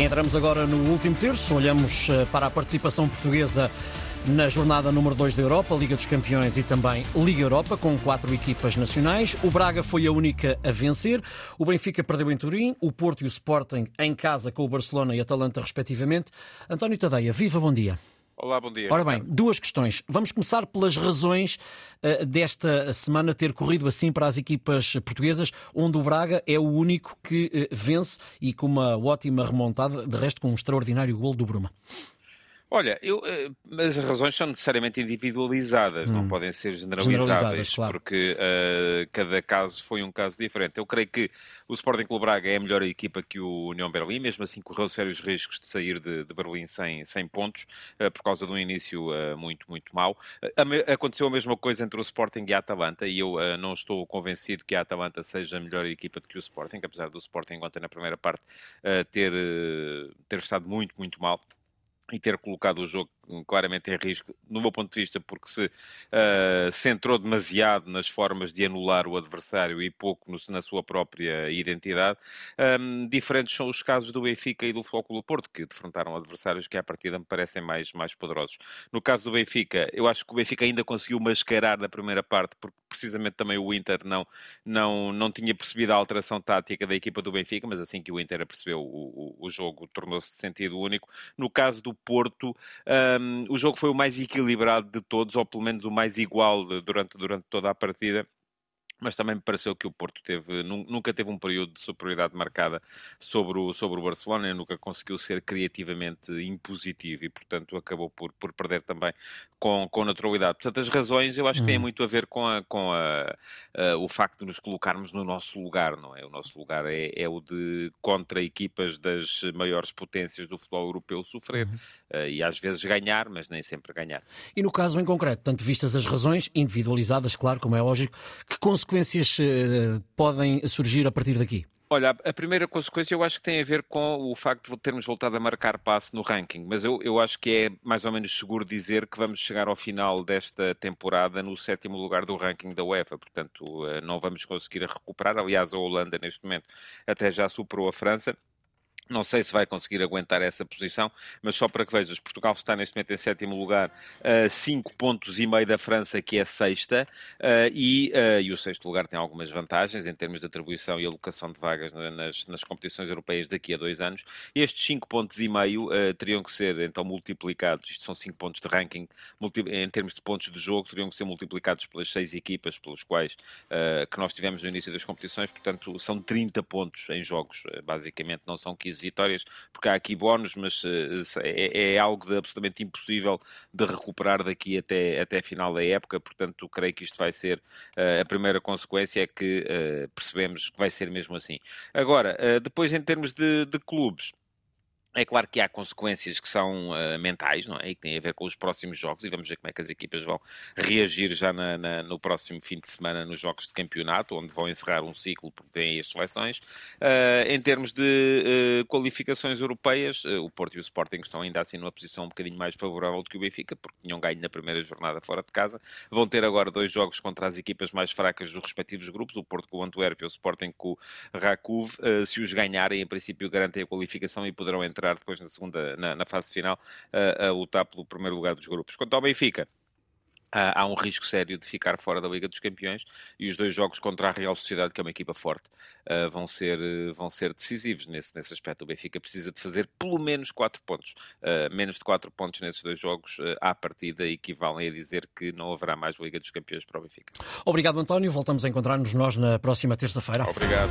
Entramos agora no último terço, olhamos eh, para a participação portuguesa na jornada número 2 da Europa, Liga dos Campeões e também Liga Europa, com quatro equipas nacionais. O Braga foi a única a vencer. O Benfica perdeu em Turim, o Porto e o Sporting em casa com o Barcelona e Atalanta, respectivamente. António Tadeia, viva, bom dia. Olá, bom dia. Ora bem, duas questões. Vamos começar pelas razões uh, desta semana ter corrido assim para as equipas portuguesas, onde o Braga é o único que uh, vence e com uma ótima remontada, de resto com um extraordinário gol do Bruma. Olha, eu, eh, as razões são necessariamente individualizadas, hum. não podem ser generalizáveis, claro. porque uh, cada caso foi um caso diferente. Eu creio que o Sporting Clube Braga é a melhor equipa que o União Berlim, mesmo assim correu sérios riscos de sair de, de Berlim sem, sem pontos, uh, por causa de um início uh, muito, muito mau. aconteceu a mesma coisa entre o Sporting e a Atalanta, e eu não estou convencido que a Atalanta seja a melhor equipa do que o Sporting, apesar do Sporting ontem na primeira parte ter, ter estado muito, muito mal e ter colocado o jogo claramente em risco, no meu ponto de vista, porque se uh, centrou demasiado nas formas de anular o adversário e pouco no, na sua própria identidade. Um, diferentes são os casos do Benfica e do Flóculo Porto, que defrontaram adversários que à partida me parecem mais, mais poderosos. No caso do Benfica, eu acho que o Benfica ainda conseguiu mascarar na primeira parte, porque precisamente também o Inter não, não, não tinha percebido a alteração tática da equipa do Benfica, mas assim que o Inter percebeu o, o, o jogo tornou-se de sentido único. No caso do Porto, um, um, o jogo foi o mais equilibrado de todos, ou pelo menos o mais igual durante, durante toda a partida mas também me pareceu que o Porto teve, nunca teve um período de superioridade marcada sobre o, sobre o Barcelona e nunca conseguiu ser criativamente impositivo e, portanto, acabou por, por perder também com, com naturalidade. Portanto, as razões eu acho que têm uhum. muito a ver com, a, com a, a, o facto de nos colocarmos no nosso lugar, não é? O nosso lugar é, é o de contra equipas das maiores potências do futebol europeu sofrer uhum. uh, e às vezes ganhar, mas nem sempre ganhar. E no caso em concreto, tanto vistas as razões individualizadas, claro, como é lógico, que consequências consequências uh, podem surgir a partir daqui? Olha, a primeira consequência eu acho que tem a ver com o facto de termos voltado a marcar passo no ranking, mas eu, eu acho que é mais ou menos seguro dizer que vamos chegar ao final desta temporada no sétimo lugar do ranking da UEFA, portanto eh, não vamos conseguir recuperar. Aliás, a Holanda neste momento até já superou a França não sei se vai conseguir aguentar essa posição, mas só para que vejas, Portugal está neste momento em sétimo lugar, a 5 pontos e meio da França, que é sexta, uh, e, uh, e, o sexto lugar tem algumas vantagens em termos de atribuição e alocação de vagas nas, nas competições europeias daqui a dois anos. Estes 5 pontos e meio uh, teriam que ser então multiplicados, isto são 5 pontos de ranking, em termos de pontos de jogo, teriam que ser multiplicados pelas seis equipas pelos quais que nós tivemos no início das competições, portanto são 30 pontos em jogos, basicamente, não são 15 vitórias, porque há aqui bónus, mas uh, é, é, algo absolutamente impossível de recuperar daqui até, até a final da época, portanto, creio que isto vai ser uh, a primeira consequência, é que uh, percebemos que vai ser mesmo assim. Agora, depois em termos de, de clubes, é claro que há consequências que são uh, mentais, não é? E que têm a ver com os próximos jogos, e vamos ver como é que as equipas vão reagir já na, na, no próximo fim de semana nos jogos de campeonato, onde vão encerrar um ciclo porque têm as seleções. Uh, em termos de uh, qualificações europeias, o Porto e o Sporting estão ainda assim numa posição um bocadinho mais favorável do que o Benfica, porque tinham ganho na primeira jornada fora de casa. Vão ter agora dois jogos contra as equipas mais fracas dos respectivos grupos, o Porto com o Antuérpia e o Sporting com o Rakuv. se os ganharem, em princípio, garantem a qualificação e poderão entrar entrar depois na segunda, na, na fase final, a, a lutar pelo primeiro lugar dos grupos. Quanto ao Benfica, há um risco sério de ficar fora da Liga dos Campeões e os dois jogos contra a Real Sociedade, que é uma equipa forte, uh, vão, ser, uh, vão ser decisivos nesse, nesse aspecto. O Benfica precisa de fazer pelo menos 4 pontos. Uh, menos de 4 pontos nesses dois jogos, à partida, equivalem a dizer que não haverá mais Liga dos Campeões para o Benfica. Obrigado, António. Voltamos a encontrar-nos nós na próxima terça-feira. Obrigado.